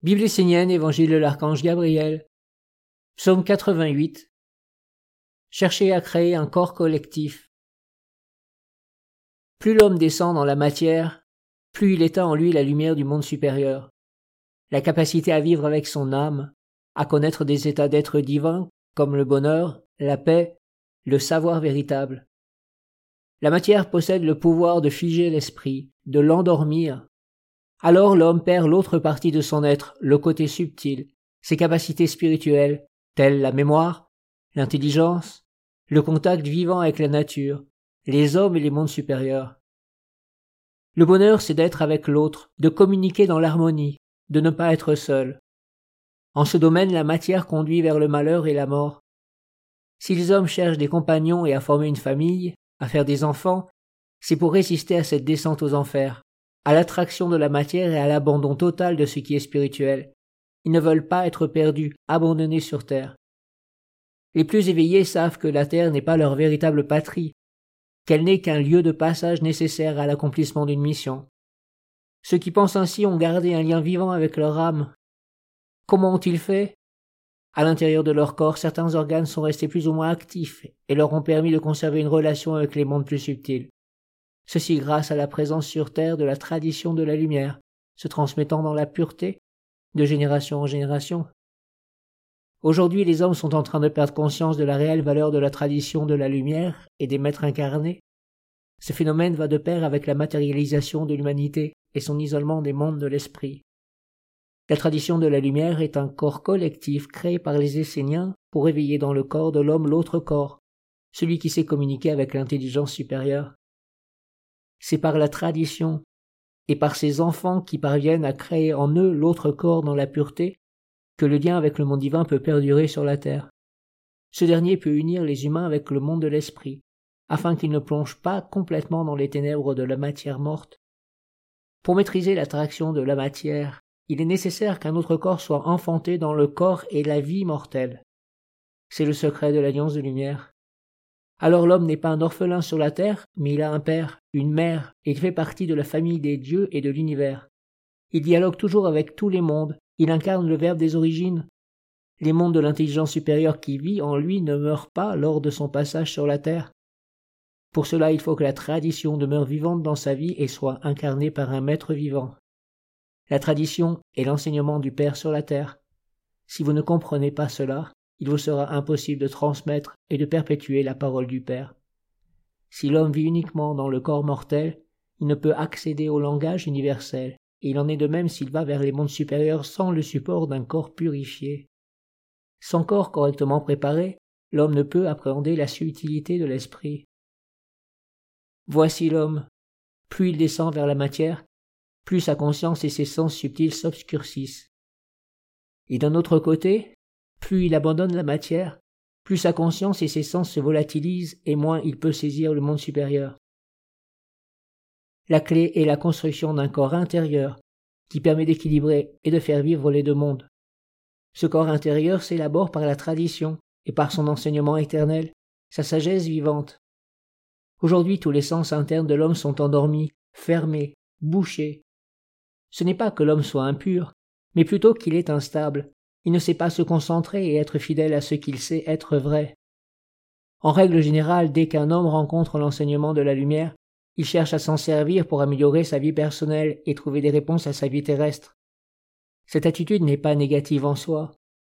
Bible essénienne, Évangile de l'archange Gabriel. Psaume 88. Cherchez à créer un corps collectif. Plus l'homme descend dans la matière, plus il éteint en lui la lumière du monde supérieur. La capacité à vivre avec son âme, à connaître des états d'être divins comme le bonheur, la paix, le savoir véritable. La matière possède le pouvoir de figer l'esprit, de l'endormir, alors l'homme perd l'autre partie de son être, le côté subtil, ses capacités spirituelles, telles la mémoire, l'intelligence, le contact vivant avec la nature, les hommes et les mondes supérieurs. Le bonheur, c'est d'être avec l'autre, de communiquer dans l'harmonie, de ne pas être seul. En ce domaine, la matière conduit vers le malheur et la mort. Si les hommes cherchent des compagnons et à former une famille, à faire des enfants, c'est pour résister à cette descente aux enfers à l'attraction de la matière et à l'abandon total de ce qui est spirituel. Ils ne veulent pas être perdus, abandonnés sur terre. Les plus éveillés savent que la terre n'est pas leur véritable patrie, qu'elle n'est qu'un lieu de passage nécessaire à l'accomplissement d'une mission. Ceux qui pensent ainsi ont gardé un lien vivant avec leur âme. Comment ont-ils fait? À l'intérieur de leur corps, certains organes sont restés plus ou moins actifs et leur ont permis de conserver une relation avec les mondes plus subtils ceci grâce à la présence sur terre de la tradition de la lumière, se transmettant dans la pureté, de génération en génération. Aujourd'hui, les hommes sont en train de perdre conscience de la réelle valeur de la tradition de la lumière et des maîtres incarnés. Ce phénomène va de pair avec la matérialisation de l'humanité et son isolement des mondes de l'esprit. La tradition de la lumière est un corps collectif créé par les Esséniens pour éveiller dans le corps de l'homme l'autre corps, celui qui sait communiquer avec l'intelligence supérieure c'est par la tradition et par ces enfants qui parviennent à créer en eux l'autre corps dans la pureté que le lien avec le monde divin peut perdurer sur la terre. Ce dernier peut unir les humains avec le monde de l'esprit, afin qu'ils ne plongent pas complètement dans les ténèbres de la matière morte. Pour maîtriser l'attraction de la matière, il est nécessaire qu'un autre corps soit enfanté dans le corps et la vie mortelle. C'est le secret de l'alliance de lumière. Alors l'homme n'est pas un orphelin sur la terre, mais il a un père, une mère, et il fait partie de la famille des dieux et de l'univers. Il dialogue toujours avec tous les mondes, il incarne le Verbe des origines. Les mondes de l'intelligence supérieure qui vit en lui ne meurent pas lors de son passage sur la terre. Pour cela, il faut que la tradition demeure vivante dans sa vie et soit incarnée par un maître vivant. La tradition est l'enseignement du Père sur la terre. Si vous ne comprenez pas cela, il vous sera impossible de transmettre et de perpétuer la parole du Père. Si l'homme vit uniquement dans le corps mortel, il ne peut accéder au langage universel, et il en est de même s'il va vers les mondes supérieurs sans le support d'un corps purifié. Sans corps correctement préparé, l'homme ne peut appréhender la subtilité de l'esprit. Voici l'homme. Plus il descend vers la matière, plus sa conscience et ses sens subtils s'obscurcissent. Et d'un autre côté, plus il abandonne la matière, plus sa conscience et ses sens se volatilisent et moins il peut saisir le monde supérieur. La clé est la construction d'un corps intérieur qui permet d'équilibrer et de faire vivre les deux mondes. Ce corps intérieur s'élabore par la tradition et par son enseignement éternel, sa sagesse vivante. Aujourd'hui tous les sens internes de l'homme sont endormis, fermés, bouchés. Ce n'est pas que l'homme soit impur, mais plutôt qu'il est instable, il ne sait pas se concentrer et être fidèle à ce qu'il sait être vrai. En règle générale, dès qu'un homme rencontre l'enseignement de la lumière, il cherche à s'en servir pour améliorer sa vie personnelle et trouver des réponses à sa vie terrestre. Cette attitude n'est pas négative en soi,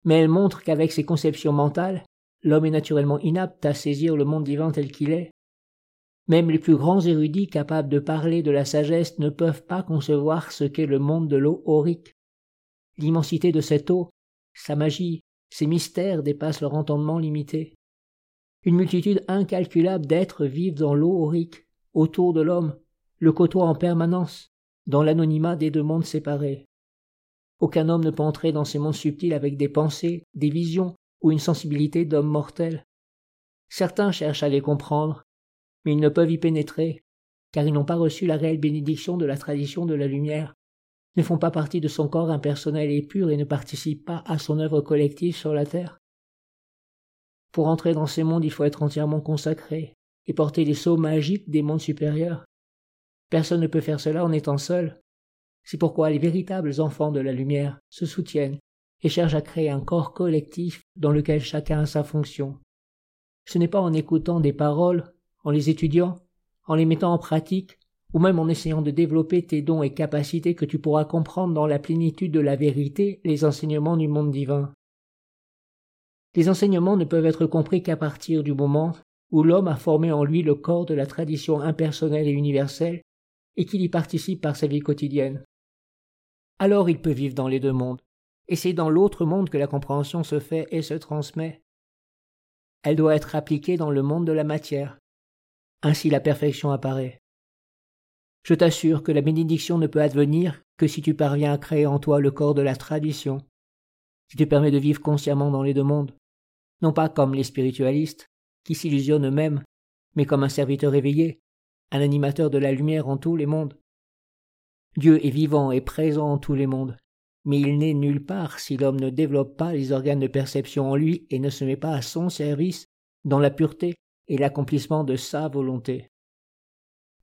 mais elle montre qu'avec ses conceptions mentales, l'homme est naturellement inapte à saisir le monde divin tel qu'il est. Même les plus grands érudits capables de parler de la sagesse ne peuvent pas concevoir ce qu'est le monde de l'eau aurique. L'immensité de cette eau sa magie, ses mystères dépassent leur entendement limité. Une multitude incalculable d'êtres vivent dans l'eau aurique, autour de l'homme, le côtoient en permanence, dans l'anonymat des deux mondes séparés. Aucun homme ne peut entrer dans ces mondes subtils avec des pensées, des visions ou une sensibilité d'homme mortel. Certains cherchent à les comprendre, mais ils ne peuvent y pénétrer, car ils n'ont pas reçu la réelle bénédiction de la tradition de la lumière ne font pas partie de son corps impersonnel et pur et ne participent pas à son œuvre collective sur la terre. Pour entrer dans ces mondes, il faut être entièrement consacré et porter les sceaux magiques des mondes supérieurs. Personne ne peut faire cela en étant seul. C'est pourquoi les véritables enfants de la lumière se soutiennent et cherchent à créer un corps collectif dans lequel chacun a sa fonction. Ce n'est pas en écoutant des paroles, en les étudiant, en les mettant en pratique, ou même en essayant de développer tes dons et capacités que tu pourras comprendre dans la plénitude de la vérité les enseignements du monde divin. Les enseignements ne peuvent être compris qu'à partir du moment où l'homme a formé en lui le corps de la tradition impersonnelle et universelle et qu'il y participe par sa vie quotidienne. Alors il peut vivre dans les deux mondes, et c'est dans l'autre monde que la compréhension se fait et se transmet. Elle doit être appliquée dans le monde de la matière. Ainsi la perfection apparaît. Je t'assure que la bénédiction ne peut advenir que si tu parviens à créer en toi le corps de la tradition, si tu permets de vivre consciemment dans les deux mondes, non pas comme les spiritualistes, qui s'illusionnent eux-mêmes, mais comme un serviteur éveillé, un animateur de la lumière en tous les mondes. Dieu est vivant et présent en tous les mondes, mais il n'est nulle part si l'homme ne développe pas les organes de perception en lui et ne se met pas à son service dans la pureté et l'accomplissement de sa volonté.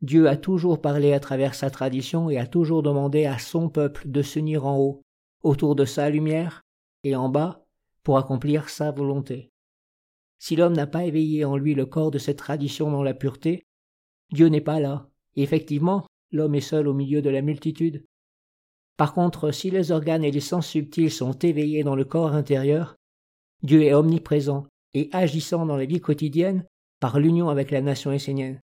Dieu a toujours parlé à travers sa tradition et a toujours demandé à son peuple de s'unir en haut, autour de sa lumière, et en bas, pour accomplir sa volonté. Si l'homme n'a pas éveillé en lui le corps de cette tradition dans la pureté, Dieu n'est pas là, et effectivement, l'homme est seul au milieu de la multitude. Par contre, si les organes et les sens subtils sont éveillés dans le corps intérieur, Dieu est omniprésent et agissant dans la vie quotidienne par l'union avec la nation essénienne.